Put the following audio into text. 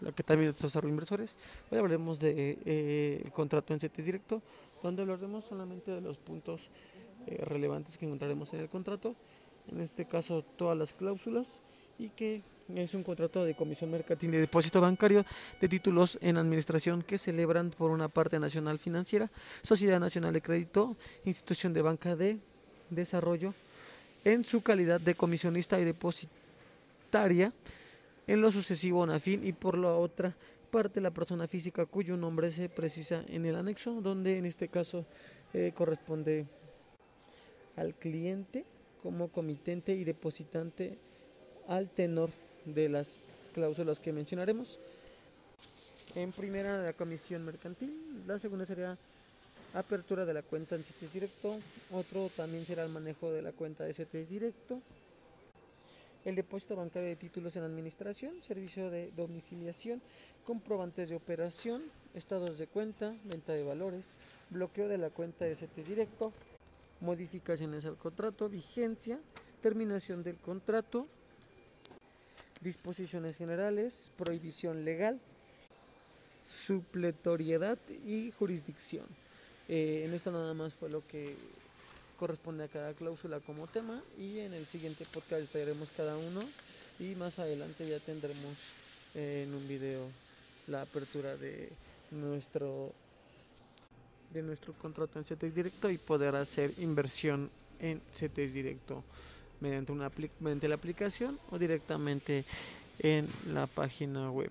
Hola, ¿qué tal, nuestros inversores? Hoy hablaremos del de, eh, contrato en CETES directo, donde hablaremos solamente de los puntos eh, relevantes que encontraremos en el contrato, en este caso todas las cláusulas, y que es un contrato de comisión mercantil de depósito bancario de títulos en administración que celebran por una parte nacional financiera, Sociedad Nacional de Crédito, institución de banca de desarrollo, en su calidad de comisionista y depositaria en lo sucesivo fin y por la otra parte la persona física cuyo nombre se precisa en el anexo, donde en este caso eh, corresponde al cliente como comitente y depositante al tenor de las cláusulas que mencionaremos. En primera la comisión mercantil, la segunda sería apertura de la cuenta en CETES directo, otro también será el manejo de la cuenta de CETES directo, el depósito bancario de títulos en administración, servicio de domiciliación, comprobantes de operación, estados de cuenta, venta de valores, bloqueo de la cuenta de CETES directo, modificaciones al contrato, vigencia, terminación del contrato, disposiciones generales, prohibición legal, supletoriedad y jurisdicción. Eh, en esto nada más fue lo que corresponde a cada cláusula como tema y en el siguiente podcast detallaremos cada uno y más adelante ya tendremos eh, en un video la apertura de nuestro de nuestro contrato en CETES directo y poder hacer inversión en CETES directo mediante una mediante la aplicación o directamente en la página web.